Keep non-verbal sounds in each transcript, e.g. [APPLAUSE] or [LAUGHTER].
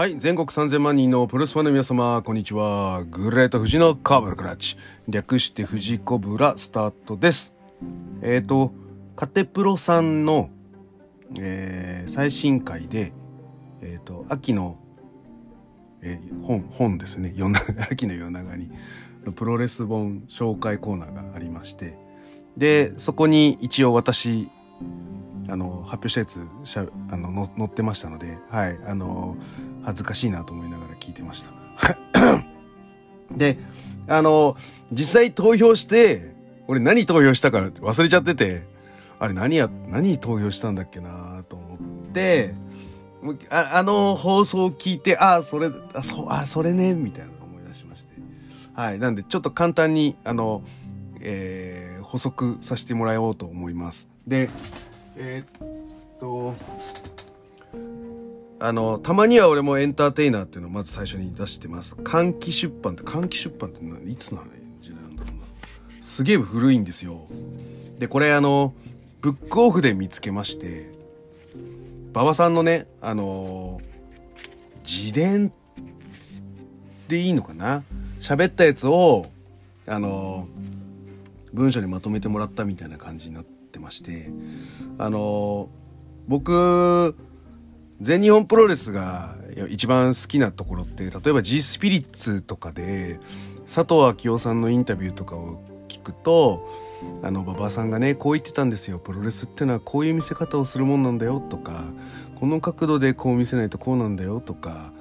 はい、全国3000万人のプロレスファンの皆様、こんにちは。グレート富士のカーブルクラッチ。略して富士コブラスタートです。えっ、ー、と、カテプロさんの、えー最新回で、えっ、と、秋の、えー本、本ですね。夜な [LAUGHS] 秋の夜長に、プロレス本紹介コーナーがありまして、で、そこに一応私、あの、発表したやつ、しゃあの、載ってましたので、はい、あの、恥ずかしいなと思いながら聞いてました。[COUGHS] で、あの、実際投票して、俺何投票したか忘れちゃってて、あれ何や、何投票したんだっけなと思って、ああの放送を聞いて、あ、それ、あ、そう、あ、それね、みたいなの思い出しまして。はい。なんで、ちょっと簡単に、あの、えー補足させてもらおうと思います。で、えーっと、あの、たまには俺もエンターテイナーっていうのをまず最初に出してます。換気出版って、換気出版っていつの時代なんだろうな。すげえ古いんですよ。で、これあの、ブックオフで見つけまして、馬場さんのね、あの自伝でいいのかな？喋ったやつを、あの文章にまとめてもらったみたいな感じになってまして、あの僕、全日本プロレスが一番好きなところって、例えば G スピリッツとかで、佐藤昭夫さんのインタビューとかを聞くと、あの、馬場さんがね、こう言ってたんですよ。プロレスってのはこういう見せ方をするもんなんだよ。とか、この角度でこう見せないとこうなんだよ。とか、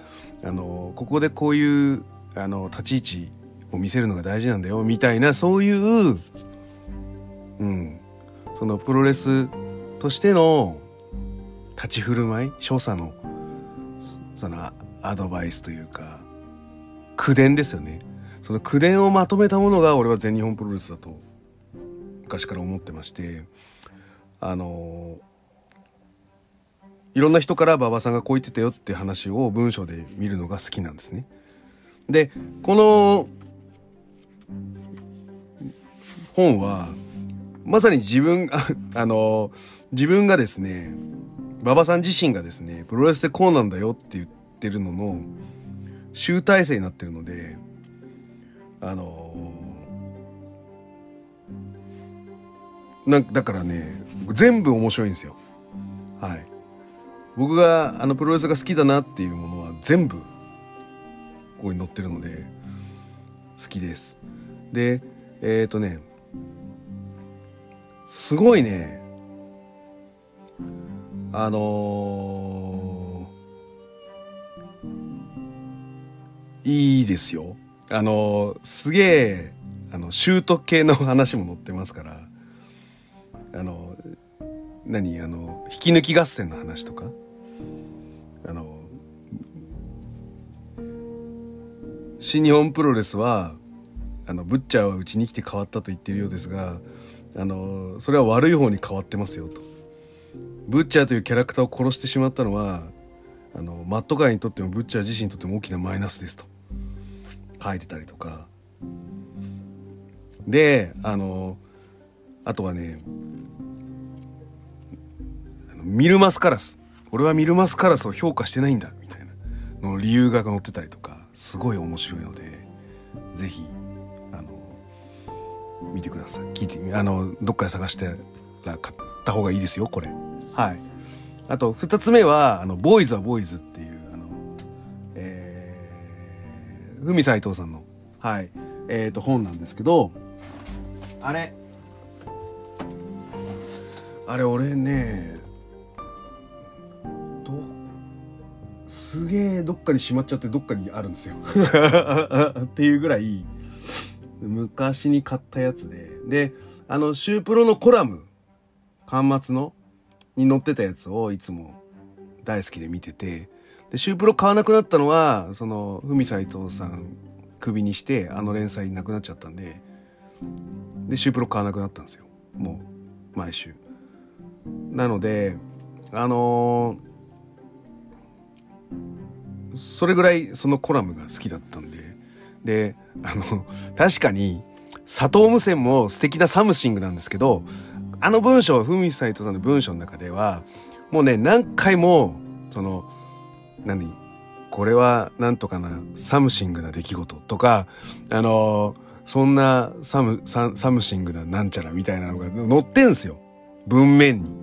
あの、ここでこういう、あの、立ち位置を見せるのが大事なんだよ、みたいな、そういう、うん、そのプロレスとしての立ち振る舞い、所作の、そのアドバイスというか、口伝ですよね。その口伝をまとめたものが俺は全日本プロレスだと昔から思ってまして、あのいろんな人から馬場さんがこう言ってたよって話を文章で見るのが好きなんですね。で、この本は、まさに自分、[LAUGHS] あの、自分がですね、馬場さん自身がですね、プロレスでこうなんだよって言ってるのの集大成になってるので、あのなんだからね、全部面白いんですよ。はい。僕があのプロレスが好きだなっていうものは全部ここに載ってるので好きです。で、えっ、ー、とね、すごいね、あのーいいですよ。あのーすげえ、あの、シュート系の話も載ってますから、あの、何あの、引き抜き合戦の話とか、あの、新日本プロレスは、あの、ブッチャーはうちに来て変わったと言ってるようですが、あの、それは悪い方に変わってますよと。ブッチャーというキャラクターを殺してしまったのは、あの、マット界にとってもブッチャー自身にとっても大きなマイナスですと。書いてたりとか。で、あの、あとはね、ミルマスカラス。俺はミルマスカラスを評価してないんだ、みたいなの理由が載ってたりとか、すごい面白いので、ぜひ、あの、見てください。聞いて、あの、どっかで探してら買った方がいいですよ、これ。はい。あと、二つ目は、あの、ボーイズはボーイズっていう、あの、えー、斎藤さんの、はい、えっ、と、本なんですけど、あれ、あれ、俺ね、ど、すげえどっかにしまっちゃってどっかにあるんですよ。[LAUGHS] っていうぐらい、昔に買ったやつで、で、あの、シュープロのコラム、端末の、に載ってたやつをいつも大好きで見てて、で、シュープロ買わなくなったのは、その、フミ斎藤さんクビにして、あの連載なくなっちゃったんで、で、シュープロ買わなくなったんですよ。もう、毎週。なので、あのーそれぐらいそのコラムが好きだったんで、で、あの、確かに、佐藤無線も素敵なサムシングなんですけど、あの文章、フミ斎藤さんの文章の中では、もうね、何回も、その、何これはなんとかなサムシングな出来事とか、あのそんなサム、ササムシングななんちゃらみたいなのが載ってんすよ。文面に。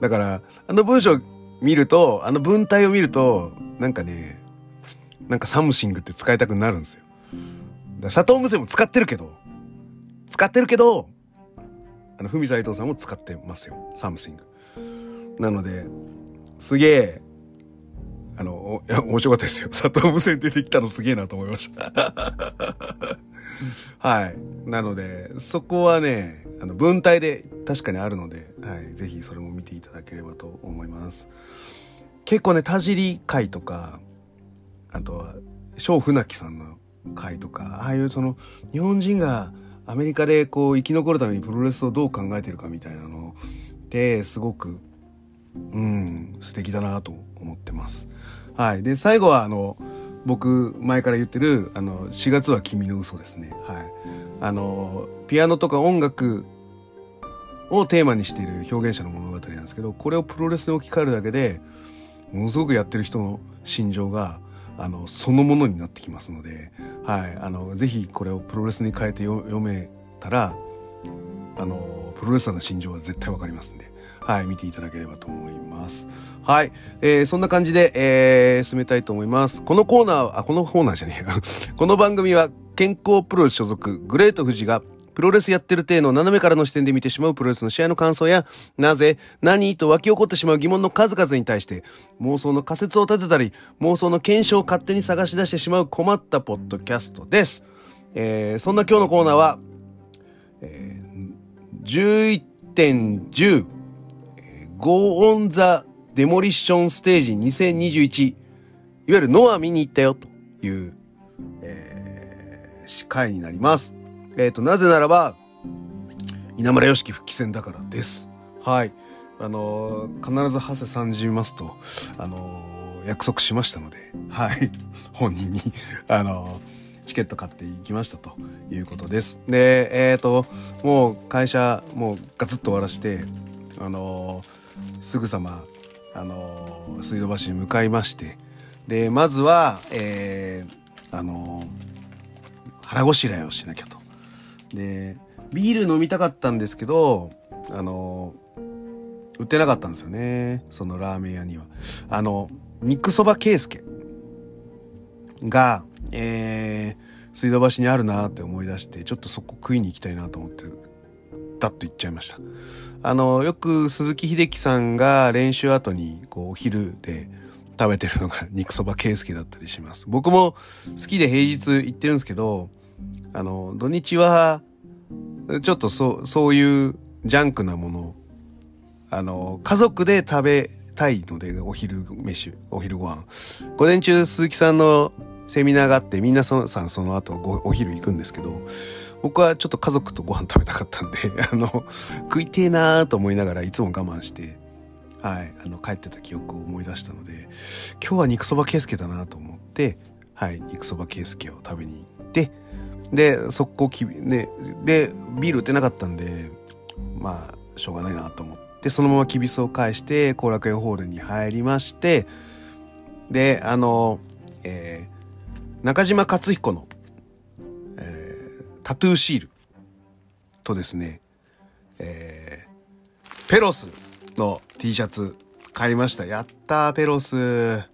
だから、あの文章見ると、あの文体を見ると、なんかね、なんかサムシングって使いたくなるんですよ。佐藤無線も使ってるけど、使ってるけど、あの、ふみさいとうさんも使ってますよ。サムシング。なので、すげえ、あの、いや、[LAUGHS] 面白かったですよ。佐藤無線出てきたのすげえなと思いました。[LAUGHS] はい。なので、そこはね、あの、文体で確かにあるので、はい。ぜひそれも見ていただければと思います。結構ね、田尻会とか、あとは、小船木さんの会とか、ああいうその、日本人がアメリカでこう生き残るためにプロレスをどう考えてるかみたいなのってすごく、うん、素敵だなと思ってます。はい。で、最後はあの、僕前から言ってる、あの、4月は君の嘘ですね。はい。あの、ピアノとか音楽をテーマにしている表現者の物語なんですけど、これをプロレスに置き換えるだけで、ものすごくやってる人の心情が、あの、そのものになってきますので、はい。あの、ぜひこれをプロレスに変えて読めたら、あの、プロレスラーの心情は絶対わかりますんで、はい。見ていただければと思います。はい。えー、そんな感じで、えー、進めたいと思います。このコーナー、あ、このコーナーじゃねえよ。[LAUGHS] この番組は、健康プロレス所属、グレート富士が、プロレスやってる体の斜めからの視点で見てしまうプロレスの試合の感想や、なぜ、何と湧き起こってしまう疑問の数々に対して、妄想の仮説を立てたり、妄想の検証を勝手に探し出してしまう困ったポッドキャストです。えー、そんな今日のコーナーは、えー、11.10、Go on the Demolition Stage 2021、いわゆるノア見に行ったよという、えー、回になります。えっ、ー、と、なぜならば、稲村良樹復帰戦だからです。はい。あのー、必ず長谷さんじますと、あのー、約束しましたので、はい。[LAUGHS] 本人に、あのチケット買っていきましたということです。で、えっ、と、もう会社、もうガツッと終わらして、あのすぐさま、あの水道橋に向かいまして、で、まずは、えー、あの腹ごしらえをしなきゃと。で、ビール飲みたかったんですけど、あの、売ってなかったんですよね。そのラーメン屋には。あの、肉そば圭介が、えー、水道橋にあるなって思い出して、ちょっとそこ食いに行きたいなと思って、ダッと行っちゃいました。あの、よく鈴木秀樹さんが練習後に、こう、お昼で食べてるのが肉そば圭介だったりします。僕も好きで平日行ってるんですけど、あの、土日は、ちょっとそう、そういうジャンクなもの、あの、家族で食べたいので、お昼飯、お昼ご飯。午前中、鈴木さんのセミナーがあって、みんなそのさんその後ごお昼行くんですけど、僕はちょっと家族とご飯食べたかったんで、[LAUGHS] あの、食いてえなーと思いながらいつも我慢して、はい、あの、帰ってた記憶を思い出したので、今日は肉そば圭介だなと思って、はい、肉そば圭介を食べに行って、で、速攻きび、ね、で、ビール売ってなかったんで、まあ、しょうがないなと思って、そのままきびすを返して、後楽園ホールに入りまして、で、あの、えー、中島克彦の、えー、タトゥーシールとですね、えー、ペロスの T シャツ買いました。やったー、ペロス。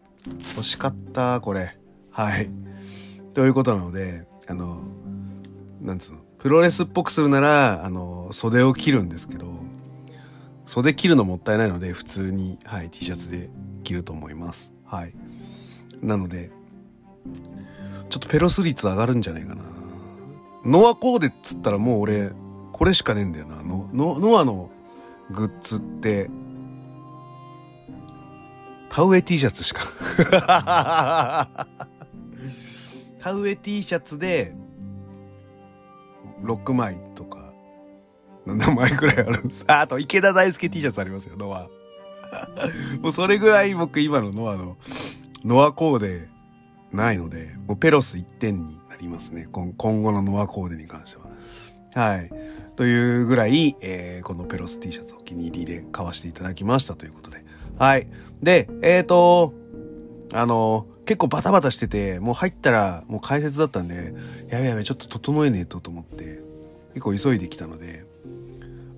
欲しかったこれ。はい。ということなので、あの、なんつうの、プロレスっぽくするなら、あの、袖を切るんですけど、袖切るのもったいないので、普通に、はい、T シャツで着ると思います。はい。なので、ちょっとペロス率上がるんじゃないかな。ノアコーデっつったらもう俺、これしかねえんだよな。ノノアのグッズって、田植え T シャツしか田植え T シャツで、6枚とか、7枚くらいあるんです。あ、あと池田大輔 T シャツありますよ、ノア。[LAUGHS] もうそれぐらい僕今のノアの、ノアコーデないので、もうペロス1点になりますね。今後のノアコーデに関しては。はい。というぐらい、えー、このペロス T シャツお気に入りで買わせていただきましたということで。はい。で、えっ、ー、と、あの、結構バタバタしてて、もう入ったらもう解説だったんで、やべやべ、ちょっと整えねえとと思って、結構急いできたので、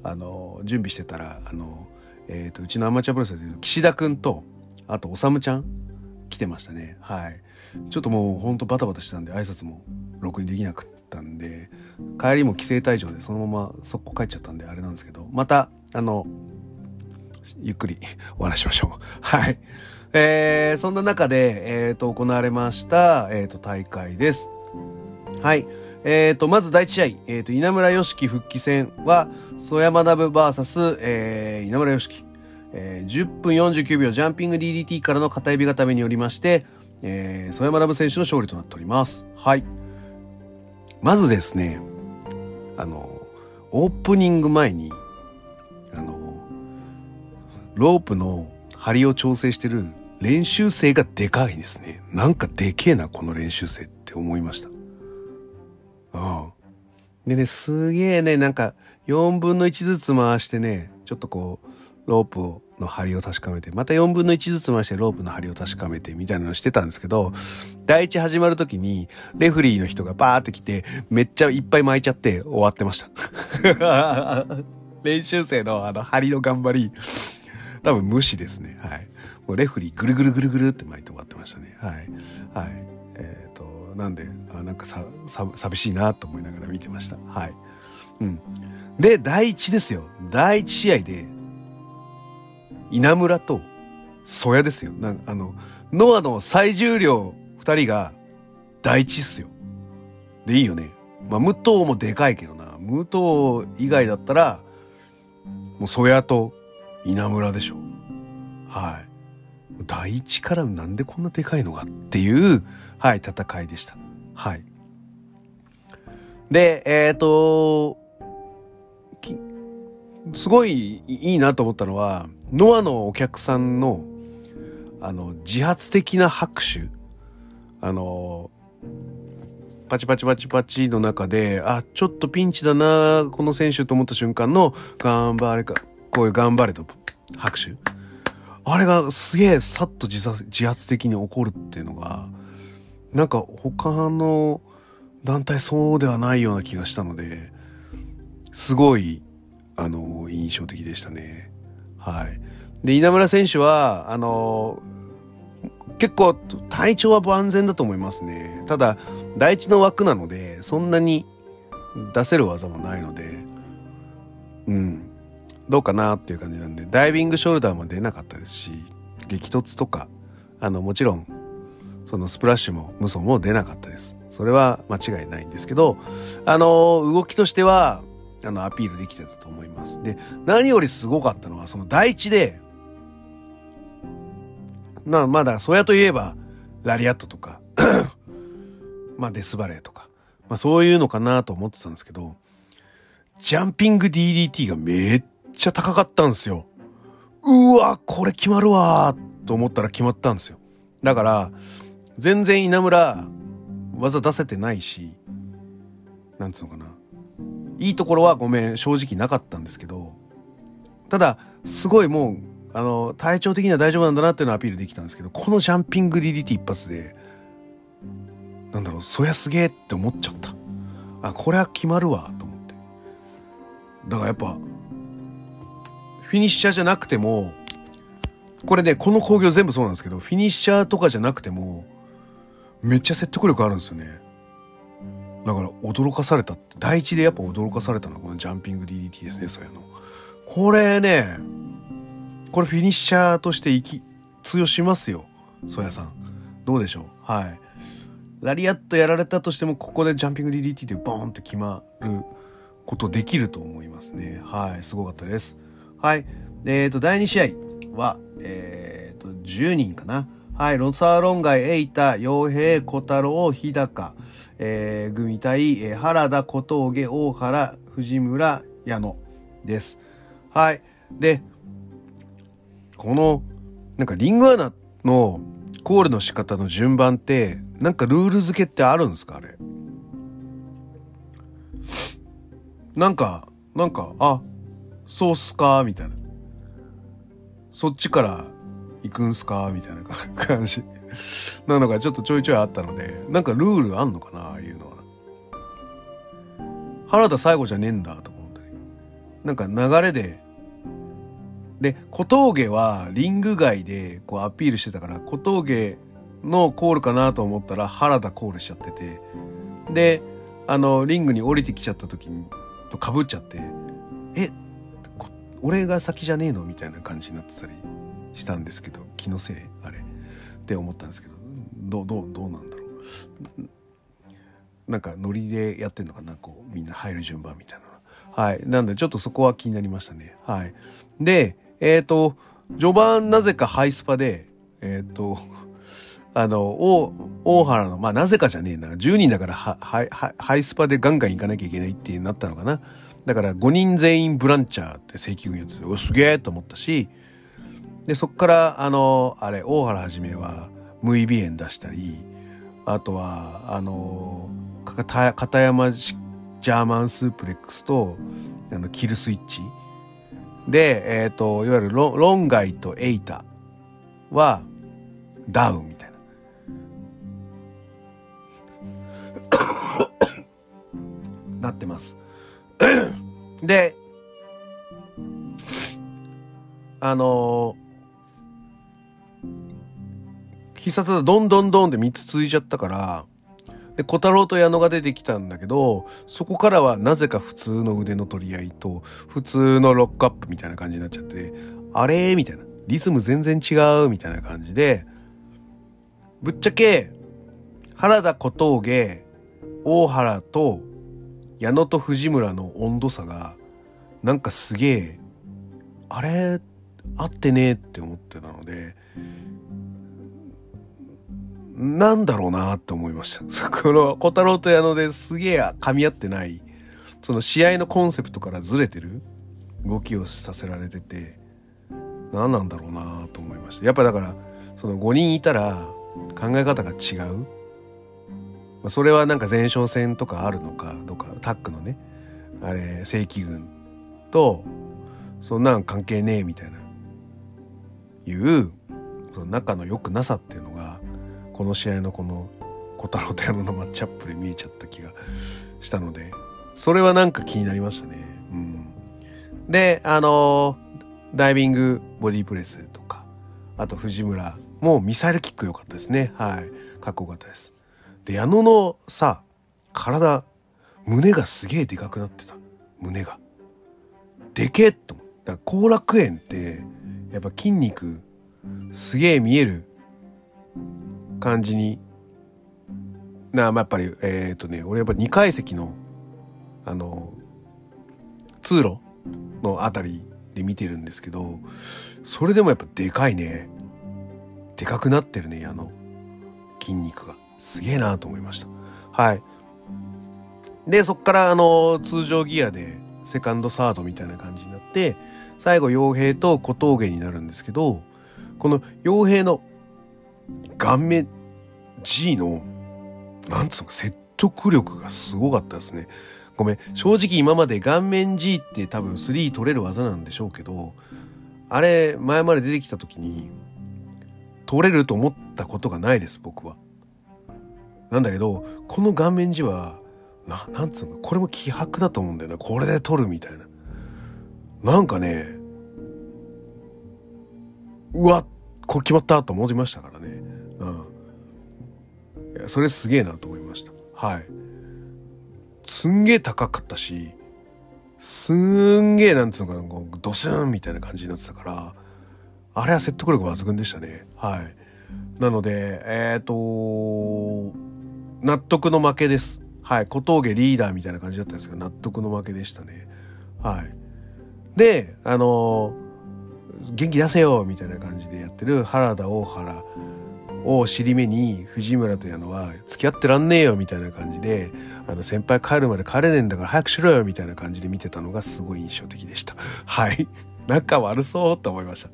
あの、準備してたら、あの、えっ、ー、と、うちのアマチュアプロレスでいうと岸田くんと、あと、おさむちゃん来てましたね。はい。ちょっともうほんとバタバタしてたんで、挨拶もろくにできなかったんで、帰りも帰省退場でそのまま速攻帰っちゃったんで、あれなんですけど、また、あの、ゆっくりお話しましょう。はい。えー、そんな中で、えっ、ー、と、行われました、えっ、ー、と、大会です。はい。えっ、ー、と、まず第一試合、えっ、と、稲村良樹復帰戦は、曽山ダブ VS、えー、稲村良樹。えー、10分49秒ジャンピング DDT からの片指固めによりまして、えー、曽山ラブ選手の勝利となっております。はい。まずですね、あの、オープニング前に、あの、ロープの針を調整してる練習生がでかいですね。なんかでけえな、この練習生って思いました。うん。でね、すげえね、なんか4分の1ずつ回してね、ちょっとこう、ロープをの針を確かめて、また4分の1ずつ回してロープの針を確かめてみたいなのしてたんですけど、第一始まる時に、レフリーの人がバーって来て、めっちゃいっぱい巻いちゃって終わってました。[LAUGHS] 練習生のあの針の頑張り、多分無視ですね。はい。レフリーぐるぐるぐるぐるって巻いて終わってましたね。はい。はい。えっ、ー、と、なんで、あなんかさ、さ、寂しいなと思いながら見てました。はい。うん。で、第一ですよ。第一試合で、稲村と曽谷ですよ。なあの、ノアの最重量二人が第一っすよ。でいいよね。まあ、武藤もでかいけどな。武藤以外だったら、もう曽谷と稲村でしょ。はい。第一からなんでこんなでかいのかっていう、はい、戦いでした。はい。で、えっ、ー、と、すごいいいなと思ったのは、ノアのお客さんの、あの、自発的な拍手。あの、パチパチパチパチの中で、あ、ちょっとピンチだな、この選手と思った瞬間の、頑張れか、こういう頑張れと拍手。あれがすげえさっと自自発的に起こるっていうのが、なんか他の団体そうではないような気がしたので、すごい、あの、印象的でしたね。はい。で、稲村選手は、あの、結構体調は万全だと思いますね。ただ、第一の枠なので、そんなに出せる技もないので、うん、どうかなっていう感じなんで、ダイビングショルダーも出なかったですし、激突とか、あの、もちろん、そのスプラッシュも無双も出なかったです。それは間違いないんですけど、あの、動きとしては、あの、アピールできてたと思います。で、何よりすごかったのは、その第一で、まあ、まだ、そやといえば、ラリアットとか [COUGHS] まあ、デスバレーとか、まあ、そういうのかなと思ってたんですけど、ジャンピング DDT がめっちゃ高かったんですよ。うわ、これ決まるわと思ったら決まったんですよ。だから、全然稲村、技出せてないし、なんつうのかな。いいところはごめん、正直なかったんですけど、ただ、すごいもう、あの、体調的には大丈夫なんだなっていうのをアピールできたんですけど、このジャンピング DDT 一発で、なんだろう、そりゃすげえって思っちゃった。あ、これは決まるわ、と思って。だからやっぱ、フィニッシャーじゃなくても、これね、この工業全部そうなんですけど、フィニッシャーとかじゃなくても、めっちゃ説得力あるんですよね。だから驚かされた第一でやっぱ驚かされたのはこのジャンピング DDT ですねそういうの。これねこれフィニッシャーとしてき通用しますよソヤさん。どうでしょう？はい。ラリアットやられたとしてもここでジャンピング DDT でボーンって決まることできると思いますね。はいすごかったです。はいえっ、ー、と第2試合はえっ、ー、と10人かなはい、ロサーロンガイ、エイタ、傭兵、小太郎、日高、えー、組対、えー、原田、小峠、大原、藤村、矢野です。はい。で、この、なんかリングアナのコールの仕方の順番って、なんかルール付けってあるんですか？あれ。なんか、なんか、あ、そうっすか？みたいな。そっちから行くんすか？みたいな [LAUGHS] 感じ。なのがちょっとちょいちょいあったので、なんかルールあんのかな？ああいうのは。原田最後じゃねえんだと思ったり。なんか流れで、で、小峠はリング外でこうアピールしてたから、小峠のコールかなと思ったら原田コールしちゃってて、で、あの、リングに降りてきちゃった時に、と被っちゃって、え、俺が先じゃねえのみたいな感じになってたりしたんですけど気のせいあれ。って思ったんですけどどうどうどうなんだろう。なんかノリでやってんのかなこうみんな入る順番みたいなはい。なんでちょっとそこは気になりましたね。はい。でえっ、ー、と序盤なぜかハイスパでえっ、ー、とあの、大、大原の、まあ、なぜかじゃねえな。10人だから、は、は、ハイスパでガンガン行かなきゃいけないってなったのかな。だから5人全員ブランチャーって正規軍やってて、すげえと思ったし、で、そっから、あの、あれ、大原はじめは、無意尾炎出したり、あとは、あの、片山ジャーマンスープレックスと、あの、キルスイッチ。で、えっ、ー、と、いわゆるロロンガイとエイタは、ダウンみたいな。[COUGHS] なってます。[CLEARS THROAT] で、あの必殺技どんどんどんで3つ続いちゃったから、で、小太郎と矢野が出てきたんだけど、そこからはなぜか普通の腕の取り合いと、普通のロックアップみたいな感じになっちゃって、あれ？みたいな。リズム全然違うみたいな感じで、ぶっちゃけ、原田小峠、大原と矢野と藤村の温度差が、なんかすげえ、あれ合ってねえって思ってたので、なんだろうなって思いました。[LAUGHS] この小太郎と矢野ですげえ噛み合ってない、その試合のコンセプトからずれてる動きをさせられてて、何なんだろうなと思いました。やっぱだから、その5人いたら考え方が違う。まそれはなんか前哨戦とかあるのか、どうか、タックのね、あれ、正規軍と、そんなん関係ねえみたいな、いう、その仲の良くなさっていうのが、この試合のこの小太郎と矢野のマッチアップで見えちゃった気がしたので、それはなんか気になりましたね。うん。で、あの、ダイビングボディープレスとか、あと藤村もミサイルキック良かったですね。はい。かっこよかったです。で、矢野のさ、体、胸がすげえでかくなってた。胸が。でけえと思った。後楽園って、やっぱ筋肉、すげえ見える感じにな、まあ、やっぱり、えっ、ー、とね、俺やっぱ2階席の、あの、通路のあたりで見てるんですけど、それでもやっぱでかいね。でかくなってるね、あの、筋肉が。すげえなと思いました。はい。で、そっからあの、通常ギアで、セカンドサードみたいな感じになって、最後、傭兵と小峠になるんですけど、この傭兵の顔面 G の、なんつうの、説得力がすごかったですね。ごめん。正直今まで顔面 G って多分3取れる技なんでしょうけど、あれ、前まで出てきた時に、取れると思ったことがないです、僕は。なんだけど、この顔面 G は、な、なんつうの、これも気迫だと思うんだよな。これで取るみたいな。なんかね、うわ、これ決まったと思いましたからね。うん。いや、それすげえなと思いました。はい。すんげえ高かったし、すんげえなんつうのかな、こうドスンみたいな感じになってたから、あれは説得力抜群でしたね。はい。なので、えっ、ー、と納得の負けです。はい。小峠リーダーみたいな感じだったんですけど、納得の負けでしたね。はい。で、あのー元気出せよみたいな感じでやってる原田大原を尻目に藤村というのは付き合ってらんねえよみたいな感じであの先輩帰るまで帰れねえんだから早くしろよみたいな感じで見てたのがすごい印象的でした。はい。仲悪そうと思いました。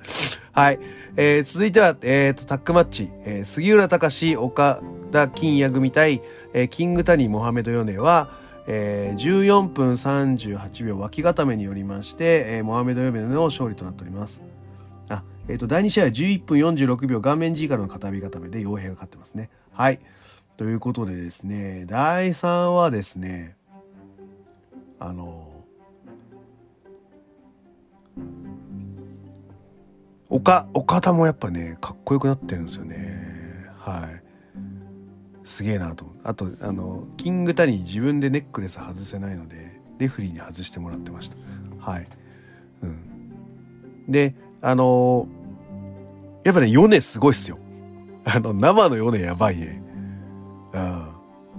はい。えー、続いては、えっ、ー、と、タックマッチ。えー、杉浦隆、岡田金也組対、えー、キングタニー、モハメド・ヨネは、えー、14分38秒脇固めによりまして、えー、モハメド・ヨネの勝利となっております。えっ、と、第2試合は11分46秒、顔面 G からの片火固めで傭兵が勝ってますね。はい。ということでですね、第3はですね、あの、岡、岡田もやっぱね、かっこよくなってるんですよね。はい。すげえなと。あと、あの、キングタニー自分でネックレス外せないので、レフリーに外してもらってました。はい。うん。で、あのやっぱね、ヨネすごいっすよ。[LAUGHS] あの、生のヨネやばいね。うん。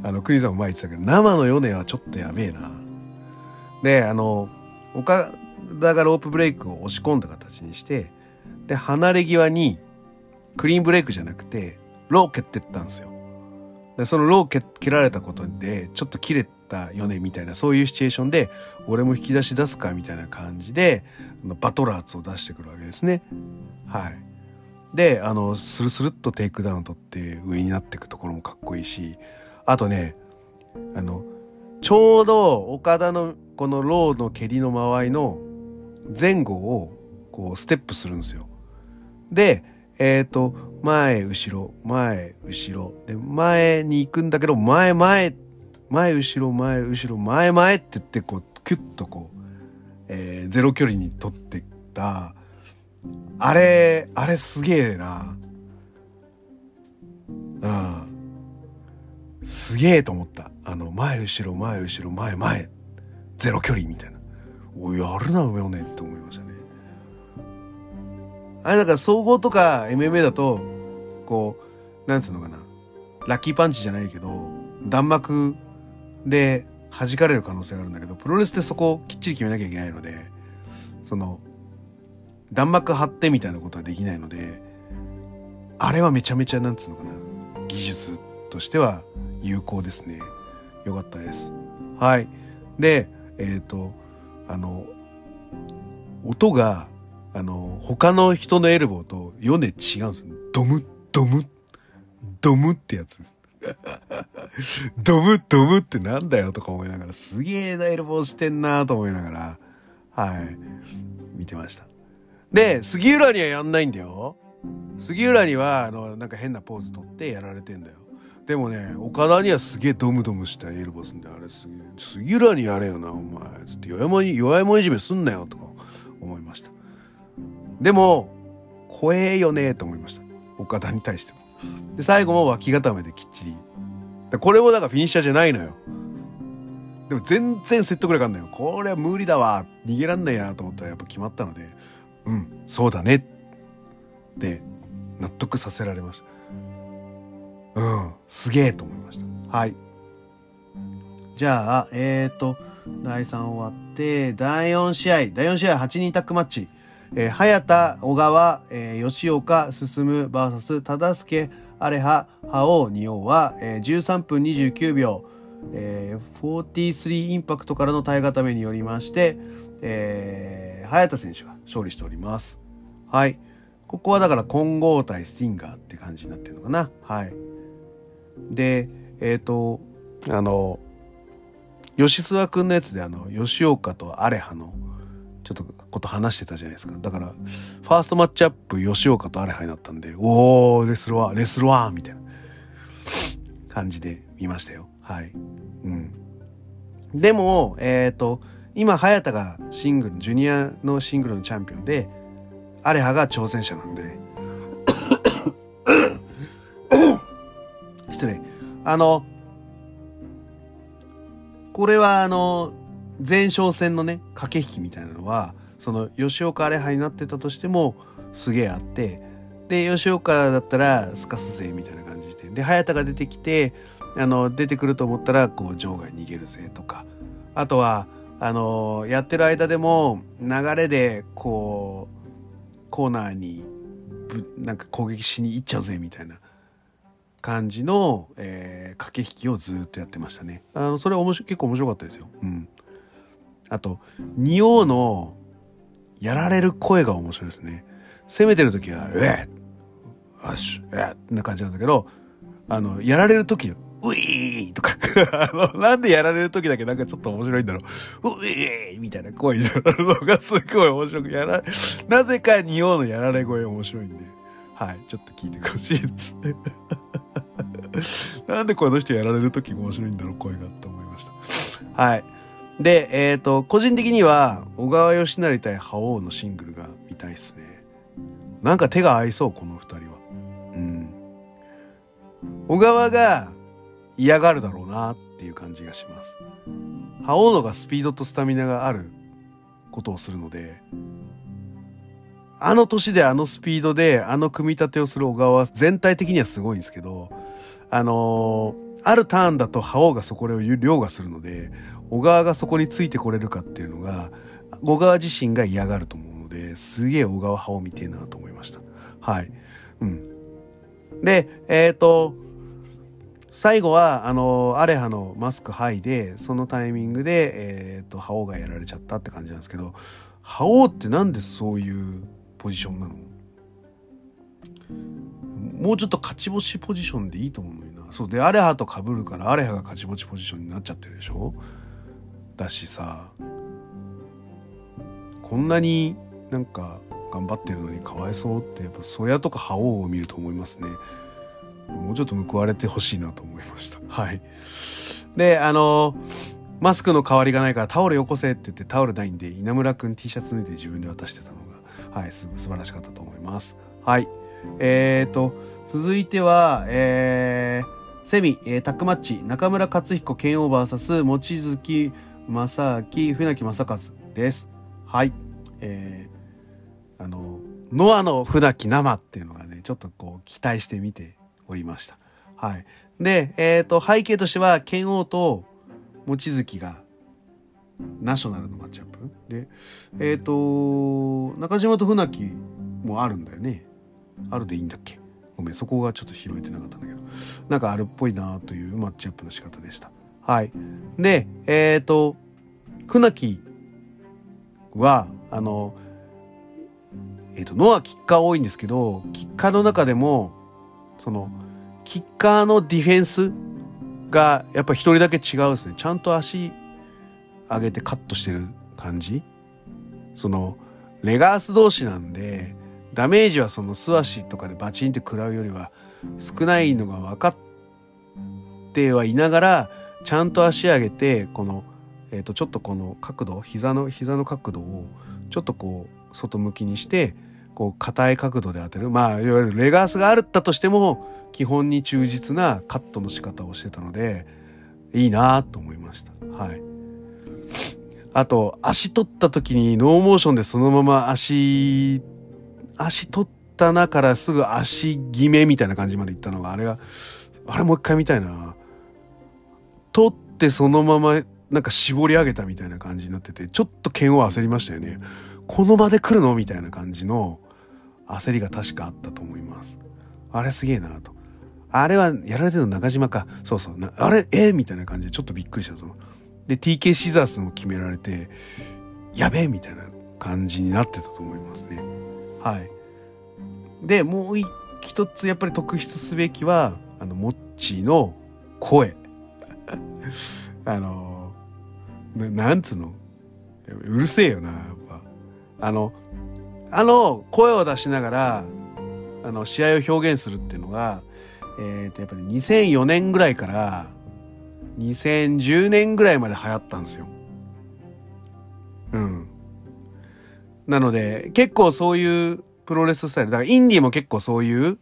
あの、クリさんも前言ってたけど、生のヨネはちょっとやべえな。で、あの、岡田がロープブレイクを押し込んだ形にして、で、離れ際に、クリーンブレイクじゃなくて、ロー蹴ってったんですよ。で、そのロー蹴蹴られたことで、ちょっと切れたよね、みたいな、そういうシチュエーションで、俺も引き出し出すか、みたいな感じで、バトラーツを出してくるわけですね。はい。で、あの、スルスルっとテイクダウン取って上になっていくところもかっこいいし、あとね、あの、ちょうど岡田のこのローの蹴りの間合いの前後をこうステップするんですよ。で、えっ、ー、と、前、後ろ、前、後ろ。で、前に行くんだけど、前、前、前、後ろ、前、後ろ、前、前って言って、こう、キュッとこう、えー、ゼロ距離に取ってった、あれ、あれすげえな。うん。すげえと思った。あの、前、後ろ、前、後ろ、前、前、ゼロ距離みたいな。おやるな、梅尾ねって思いました。あれだから総合とか MMA だと、こう、なんつうのかな。ラッキーパンチじゃないけど、弾幕で弾かれる可能性があるんだけど、プロレスってそこをきっちり決めなきゃいけないので、その、弾幕張ってみたいなことはできないので、あれはめちゃめちゃなんつうのかな。技術としては有効ですね。よかったです。はい。で、えっ、ー、と、あの、音があの、他の人のエルボーとヨネ違うんですよ。ドム、ドム、ドムってやつ。[LAUGHS] ドム、ドムってなんだよとか思いながら、すげえなエルボーしてんなと思いながら、はい、見てました。で、杉浦にはやんないんだよ。杉浦には、あの、なんか変なポーズ取ってやられてんだよ。でもね、岡田にはすげえドムドムしたエルボーすんで、あれすげえ、杉浦にやれよな、お前。つって、弱いもん、弱いもんいじめすんなよ、とか思いました。でも、怖えよねと思いました。岡田に対しても。で、最後も脇固めできっちり。これもだからフィニッシャーじゃないのよ。でも全然説得力あんのよ。これは無理だわ。逃げらんないなと思ったらやっぱ決まったので、うん、そうだね。って納得させられました。うん、すげえと思いました。はい。じゃあ、えーと、第3終わって、第4試合、第4試合8人タックマッチ。えー、早田、小川、えー、吉岡、進む VS 忠助、アレハ、覇王、仁王は、えー、13分29秒、えー、43インパクトからの耐え固めによりまして、えー、早田選手が勝利しております。はい。ここはだから混合対スティンガーって感じになってるのかな。はい。で、えっ、ー、と、あの、吉諏訪くんのやつであの、吉岡とアレハの、ちょっとこと話してたじゃないですか。だから、ファーストマッチアップ、吉岡とアレハになったんで、おー、レスルワー、レスルワーみたいな感じで見ましたよ。はい。うん。でも、えっ、ー、と、今、早田がシングル、ジュニアのシングルのチャンピオンで、アレハが挑戦者なんで、失礼。あの、これはあの、前哨戦のね、駆け引きみたいなのは、その吉岡アレハになってたとしても、すげえあって、で、吉岡だったらすかすぜ、みたいな感じで。で、早田が出てきて、あの、出てくると思ったら、こう、場外逃げるぜ、とか。あとは、あの、やってる間でも、流れで、こう、コーナーにぶ、なんか攻撃しに行っちゃうぜ、みたいな感じの、えー、駆け引きをずっとやってましたね。あの、それは面白結構面白かったですよ。うん。あと、仁王のやられる声が面白いですね。攻めてる時は、えあっしゅ、えな感じなんだけど、あの、やられる時、ウィーとかあの、なんでやられる時だけなんかちょっと面白いんだろう。うえーみたいな声になるのがすごい面白く、やら、なぜか仁王のやられ声面白いんで、はい、ちょっと聞いてほしいですね。なんでこの人やられる時面白いんだろう、声がって思いました。はい。で、えっ、ー、と、個人的には、小川義成対覇王のシングルが見たいですね。なんか手が合いそう、この二人は。うん。小川が嫌がるだろうなっていう感じがします。覇王のがスピードとスタミナがあることをするので、あの年であのスピードであの組み立てをする小川は全体的にはすごいんですけど、あのー、あるターンだと覇王がそこを凌駕するので、小川がそこについてこれるかっていうのが、小川自身が嫌がると思うので、すげえ小川派を見てえなと思いました。はい。うん。で、えっ、ー、と、最後は、あの、アレハのマスク剥いで、そのタイミングで、えっ、ー、と、覇王がやられちゃったって感じなんですけど、覇王ってなんでそういうポジションなの？もうちょっと勝ち星ポジションでいいと思うのにな。そう。で、アレハと被るから、アレハが勝ち星ポジションになっちゃってるでしょ？だしさこんなになんか頑張ってるのにかわいそうってやっぱソヤとか覇王を見ると思いますね。もうちょっと報われてほしいなと思いました。[LAUGHS] はい。であのマスクの代わりがないからタオルよこせって言ってタオルないんで稲村くん T シャツ脱いで自分で渡してたのがはいす素晴らしかったと思います。はい。えーと続いてはえー、セミ、えー、タックマッチ中村克彦剣王 VS 望月正明、船木正和です。はい。えー、あの、ノアの船木生っていうのがね、ちょっとこう期待して見ておりました。はい。で、えっ、ー、と、背景としては、剣王と望月がナショナルのマッチアップ。で、えっ、ー、と、中島と船木もあるんだよね。あるでいいんだっけ？ごめん、そこがちょっと拾えてなかったんだけど。なんかあるっぽいなというマッチアップの仕方でした。はい。で、えっ、ー、と、船木は、あの、えっ、ー、と、ノアキッカー多いんですけど、キッカーの中でも、その、キッカーのディフェンスが、やっぱ一人だけ違うんですね。ちゃんと足上げてカットしてる感じその、レガース同士なんで、ダメージはその素足とかでバチンって食らうよりは少ないのが分かってはいながら、ちゃんと足上げてこの、えー、とちょっとこの角度膝の膝の角度をちょっとこう外向きにしてこう硬い角度で当てるまあいわゆるレガースがあったとしても基本に忠実なカットの仕方をしてたのでいいなと思いました。はい。あと足取った時にノーモーションでそのまま足足取ったなからすぐ足決めみたいな感じまでいったのがあれがあれもう一回見たいな。取ってそのままなんか絞り上げたみたいな感じになってて、ちょっと剣を焦りましたよね。この場で来るのみたいな感じの焦りが確かあったと思います。あれすげえなと。あれはやられてるの中島か。そうそう。あれ？え？ー、みたいな感じでちょっとびっくりしたと。で、TK シザースも決められて、やべえみたいな感じになってたと思いますね。はい。で、もう一つやっぱり特筆すべきは、あの、モッチーの声。[LAUGHS] あの、ななんつうの？うるせえよな、やっぱ。あの、あの、声を出しながら、あの、試合を表現するっていうのが、えっ、ー、と、やっぱり2004年ぐらいから、2010年ぐらいまで流行ったんですよ。うん。なので、結構そういうプロレススタイル、だからインディーも結構そういう、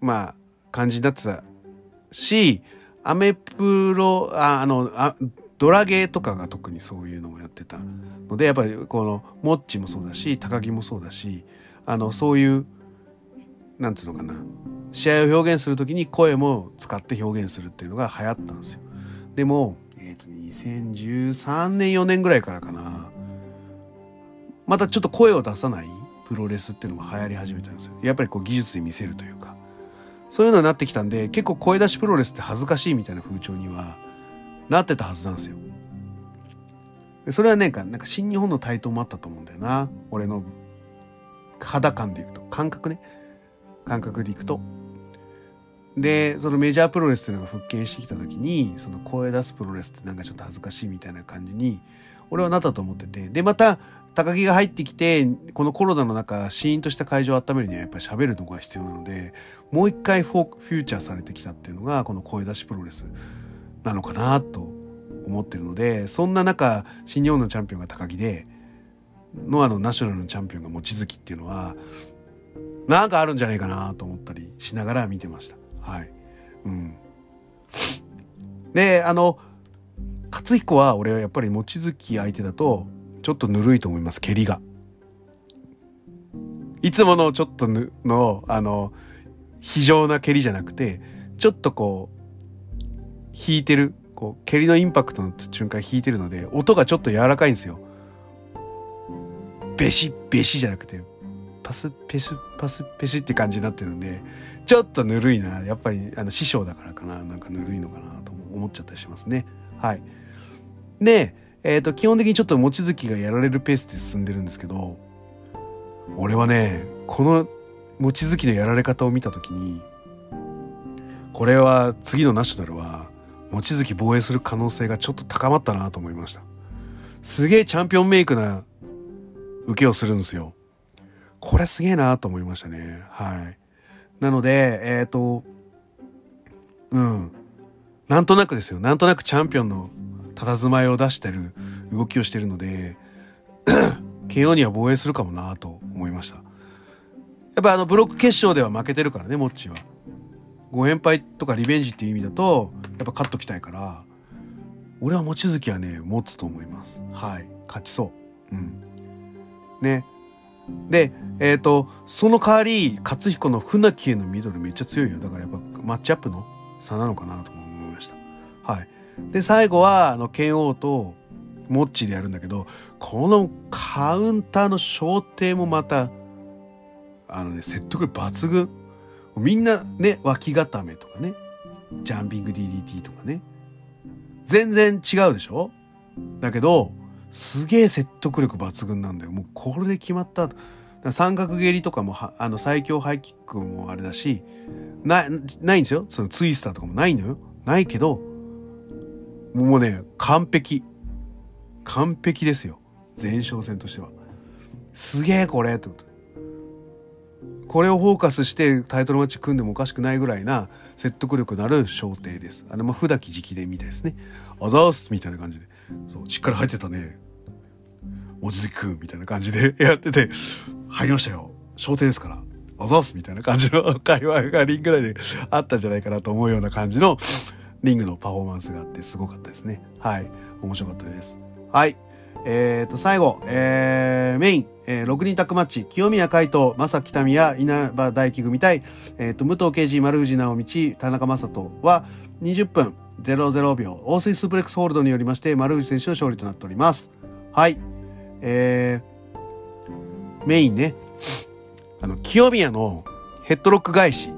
まあ、感じになってたし、アメプロ、ああのあ、ドラゲーとかが特にそういうのをやってた。ので、やっぱりこの、モッチもそうだし、高木もそうだし、あの、そういう、なんつうのかな、試合を表現するときに声も使って表現するっていうのが流行ったんですよ。でも、えっ、ー、と、2013年、4年ぐらいからかな、またちょっと声を出さないプロレスっていうのが流行り始めたんですよ。やっぱりこう技術で見せるというか。そういうのになってきたんで、結構声出しプロレスって恥ずかしいみたいな風潮にはなってたはずなんですよ。それはね、なんか新日本の台頭もあったと思うんだよな。俺の肌感でいくと。感覚ね。感覚でいくと。でそのメジャープロレスっていうのが復権してきた時にその声出すプロレスってなんかちょっと恥ずかしいみたいな感じに俺はなったと思っててでまた高木が入ってきてこのコロナの中シーンとした会場を温めるにはやっぱり喋るのが必要なのでもう一回フォーフューチャーされてきたっていうのがこの声出しプロレスなのかなと思ってるのでそんな中新日本のチャンピオンが高木でノアのナショナルのチャンピオンが望月っていうのはなんかあるんじゃないかなと思ったりしながら見てました。はい。うん。で、あの、勝彦は俺はやっぱり望月相手だとちょっとぬるいと思います、蹴りが。いつものちょっとの、あの、非常な蹴りじゃなくて、ちょっとこう、引いてる、こう、蹴りのインパクトの瞬間引いてるので、音がちょっと柔らかいんですよ。ベシベシじゃなくて、パスペスパスペシって感じになってるんでちょっとぬるいなやっぱりあの師匠だからかななんかぬるいのかなと思っちゃったりしますねはいでえっ、ー、と基本的にちょっと望月がやられるペースで進んでるんですけど俺はねこの望月のやられ方を見た時にこれは次のナショナルは望月防衛する可能性がちょっと高まったなと思いましたすげえチャンピオンメイクな受けをするんですよこれすげえなと思いましたね。はい。なので、えっ、ー、と、うん。なんとなくですよ。なんとなくチャンピオンの佇まいを出してる動きをしてるので、[CLEARS THROAT] KO には防衛するかもなと思いました。やっぱあのブロック決勝では負けてるからね、モッチは。ご返敗とかリベンジっていう意味だと、やっぱ勝っときたいから、俺は望月はね、持つと思います。はい。勝ちそう。うん。ね。で、えっ、ー、と、その代わり、勝彦の船木へのミドルめっちゃ強いよ。だからやっぱマッチアップの差なのかなと思いました。はい。で、最後は、あの、剣王と、モッチでやるんだけど、このカウンターの焦点もまた、あのね、説得力抜群。みんなね、脇固めとかね、ジャンピング DDT とかね。全然違うでしょ？だけど、すげえ説得力抜群なんだよ。もうこれで決まった。三角蹴りとかもあの最強ハイキックもあれだし、ない、ないんですよ。そのツイスターとかもないのよ。ないけど、もうね、完璧。完璧ですよ。前哨戦としては。すげえこれって。こと。これをフォーカスしてタイトルマッチ組んでもおかしくないぐらいな説得力のある小艇です。あれも札木直伝みたいですね。あざーすみたいな感じで。そう、しっかり入ってたね。望月くんみたいな感じで [LAUGHS] やってて、入りましたよ。小艇ですから。あざーすみたいな感じの会話がリング内であったんじゃないかなと思うような感じのリングのパフォーマンスがあってすごかったですね。はい。面白かったです。はい。えっ、ー、と、最後、えー、メイン、えー、6人タックマッチ、清宮海斗、正木民也、稲葉大輝組対、えっ、ー、と、武藤敬司、丸藤直道、田中正人は20分00秒、大水スープレックスホールドによりまして、丸藤選手の勝利となっております。はい。えー、メインね、あの、清宮のヘッドロック返し、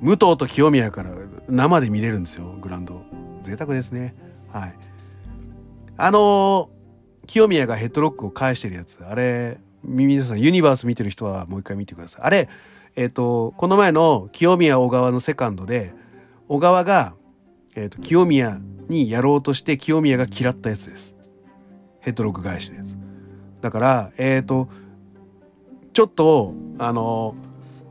武藤と清宮から生で見れるんですよ、グランド。贅沢ですね。はい。あのー清宮がヘッドロックを返してるやつ、あれ、皆さんユニバース見てる人はもう一回見てください。あれ、えっ、ー、と、この前の清宮小川のセカンドで、小川が、えっ、ー、と、清宮にやろうとして清宮が嫌ったやつです。ヘッドロック返しのやつ。だから、えっ、ー、と、ちょっと、あの、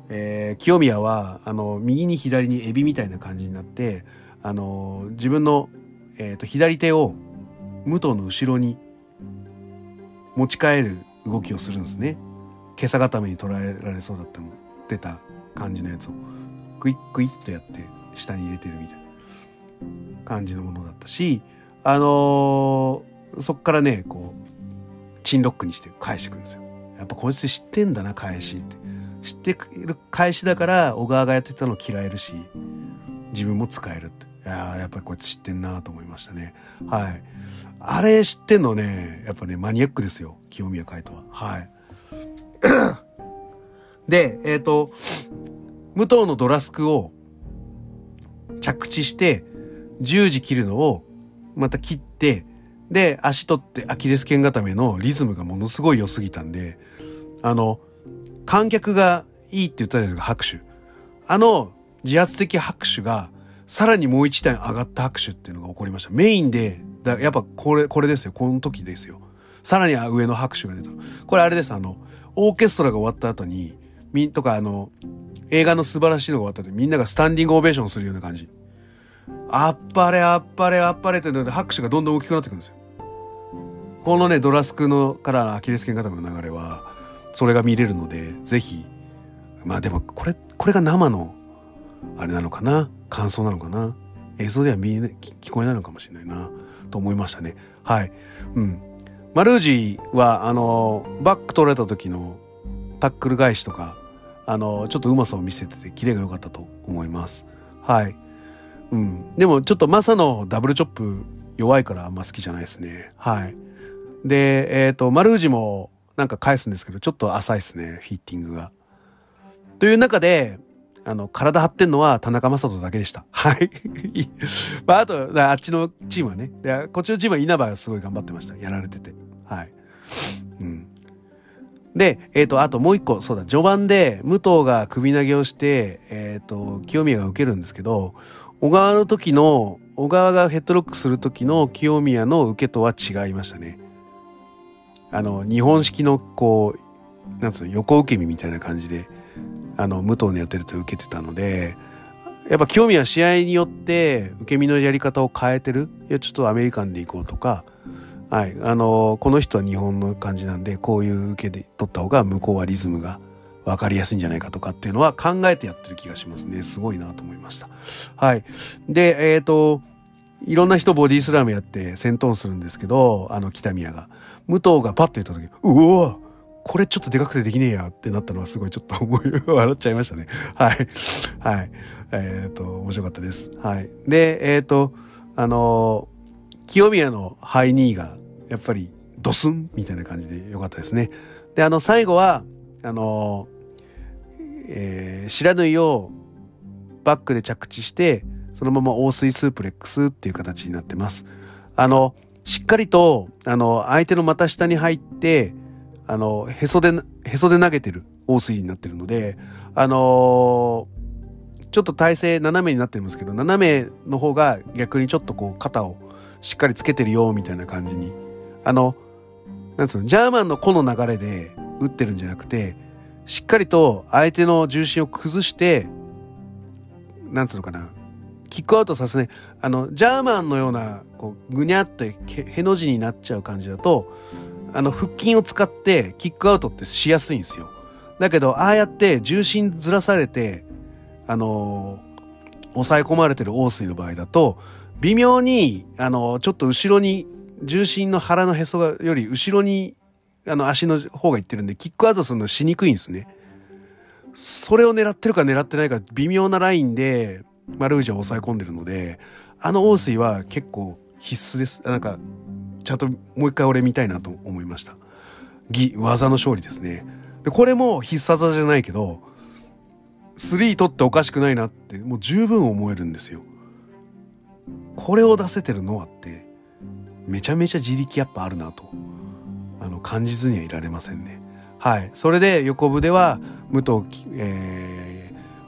えー、清宮は、あの、右に左にエビみたいな感じになって、あの、自分の、えっ、と、左手を武藤の後ろに持ち帰る動きをするんですね。今朝固めに捉えられそうだったの出た感じのやつをクイックイッとやって下に入れてるみたいな感じのものだったしあのー、そっからねこうチンロックにして返してくるんですよ。やっぱこいつ知ってんだな返しって。知ってる返しだから小川がやってたの嫌えるし自分も使えるって。いややっぱりこいつ知ってんなと思いましたね。はい。あれ知ってんのね、やっぱね、マニアックですよ。清宮海斗は。はい。[COUGHS] で、えっ、ー、と、武藤のドラスクを着地して、十字切るのをまた切って、で、足取ってアキレス腱固めのリズムがものすごい良すぎたんで、あの、観客がいいって言ったじゃないですか、拍手。あの、自発的拍手が、さらにもう一段上がった拍手っていうのが起こりました。メインで、だやっぱこれ、これですよ。この時ですよ。さらに上の拍手が出た。これあれです。あの、オーケストラが終わった後に、みん、とかあの、映画の素晴らしいのが終わった後にみんながスタンディングオベーションするような感じ。あっぱれあっぱれあっぱれってので拍手がどんどん大きくなってくるんですよ。このね、ドラスクのからアキレス腱固めの流れは、それが見れるので、ぜひ、まあでもこれ、これが生の、あれなのかな？感想なのかな？映像では見え、聞こえないのかもしれないな、と思いましたね。はい。うん。マルージは、あの、バック取られた時のタックル返しとか、あの、ちょっとうまさを見せてて、キレが良かったと思います。はい。うん。でも、ちょっとマサのダブルチョップ弱いからあんま好きじゃないですね。はい。で、えっ、ー、と、マルージもなんか返すんですけど、ちょっと浅いですね、フィッティングが。という中で、あの、体張ってんのは田中正人だけでした。はい。[LAUGHS] まあ、あと、あっちのチームはね。で、こっちのチームは稲葉がすごい頑張ってました。やられてて。はい。うん。で、えっ、ー、と、あともう一個、そうだ、序盤で武藤が首投げをして、えっ、ー、と、清宮が受けるんですけど、小川の時の、小川がヘッドロックする時の清宮の受けとは違いましたね。あの、日本式の、こう、なんつうの、横受け身みたいな感じで、あの、武藤のやってると受けてたので、やっぱ清宮は試合によって受け身のやり方を変えてる。いや、ちょっとアメリカンで行こうとか、はい。あの、この人は日本の感じなんで、こういう受けで取った方が向こうはリズムが分かりやすいんじゃないかとかっていうのは考えてやってる気がしますね。すごいなと思いました。はい。で、えっ、ー、と、いろんな人ボディスラムやって戦闘するんですけど、あの北宮が。武藤がパッと言った時、うおこれちょっとでかくてできねえやってなったのはすごいちょっと思い、笑っちゃいましたね。はい。はい。えっ、ー、と、面白かったです。はい。で、えっ、ー、と、あの清宮のハイニーがやっぱりドスンみたいな感じでよかったですね。で、あの、最後は、あの、えー、白縫いをバックで着地して、そのまま応水スープレックスっていう形になってます。あの、しっかりと、あの、相手の股下に入って、あの、へそで、へそで投げてる応水になってるので、あのー、ちょっと体勢斜めになってるんですけど、斜めの方が逆にちょっとこう肩をしっかりつけてるよ、みたいな感じにあの、なんつうの、ジャーマンの個の流れで打ってるんじゃなくて、しっかりと相手の重心を崩して、なんつうのかな、キックアウトさせない。あの、ジャーマンのような、こう、ぐにゃってへの字になっちゃう感じだと、あの、腹筋を使ってキックアウトってしやすいんですよ。だけど、ああやって重心ずらされて、あのー、抑え込まれてる王水の場合だと、微妙に、あのー、ちょっと後ろに重心の腹のへそがより後ろにあの足の方がいってるんでキックアウトするのしにくいんですね。それを狙ってるか狙ってないか微妙なラインでマルージュを抑え込んでるのであの王水は結構必須です。なんかちゃんともう一回俺見たいなと思いました。技、技の勝利ですね。で、これも必殺技じゃないけど、3取っておかしくないなってもう十分思えるんですよ。これを出せてるのはってめちゃめちゃ自力やっぱあるなとあの感じずにはいられませんね。はい。それで横部では武藤、えー、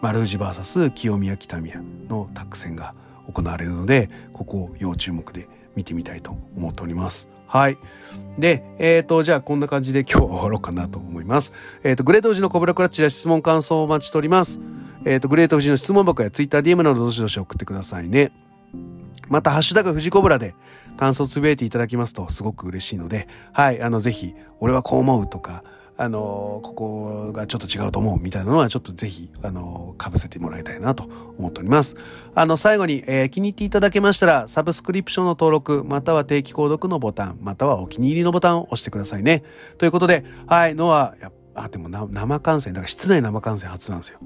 丸氏 VS 清宮北宮のタッグ戦が行われるので、ここを要注目で見てみたいと思っております。はい。で、えっ、ー、と、じゃあこんな感じで今日は終わろうかなと思います。えっ、ー、と、グレート富士のコブラクラッチで質問感想をお待ちしております。えっ、ー、と、グレート富士の質問箱や TwitterDM などどしどし送ってくださいね。また、ハッシュタグ富士コブラで感想をつぶやいていただきますとすごく嬉しいので、はい、あの、ぜひ、俺はこう思うとか、あの、ここがちょっと違うと思うみたいなのはちょっとぜひ、あの、被せてもらいたいなと思っております。あの、最後に、えー、気に入っていただけましたら、サブスクリプションの登録、または定期購読のボタン、またはお気に入りのボタンを押してくださいね。ということで、はい、のは、あ、でも生観戦、だから室内生観戦初なんですよ。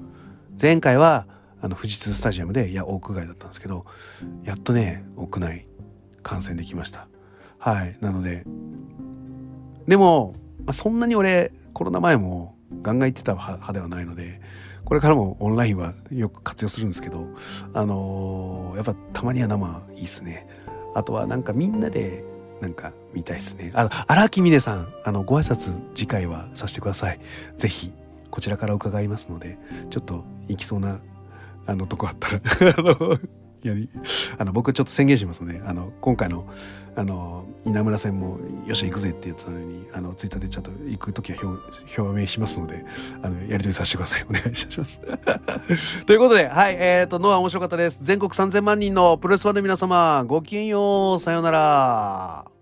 前回は、あの、富士通スタジアムで、いや、屋外だったんですけど、やっとね、屋内観戦できました。はい。なので、でも、まあ、そんなに俺、コロナ前もガンガン行ってた派ではないので、これからもオンラインはよく活用するんですけど、あのー、やっぱたまには生いいっすね。あとはなんかみんなでなんか見たいっすね。あの、荒木峰さん、あの、ご挨拶次回はさせてください。ぜひ、こちらから伺いますので、ちょっと行きそうなあの、とこあったら、あの、やり、あの、僕ちょっと宣言しますね。あの、今回の、あの、稲村戦も、よし行くぜって言ったのに、あの、ツイッターでちゃんと行くときは表表明しますので、あの、やりとりさせてください。[LAUGHS] お願いいたします。[LAUGHS] ということで、はい、えっ、ー、と、ノア面白かったです。全国3000万人のプロレスファンの皆様、ごきげんよう、さようなら。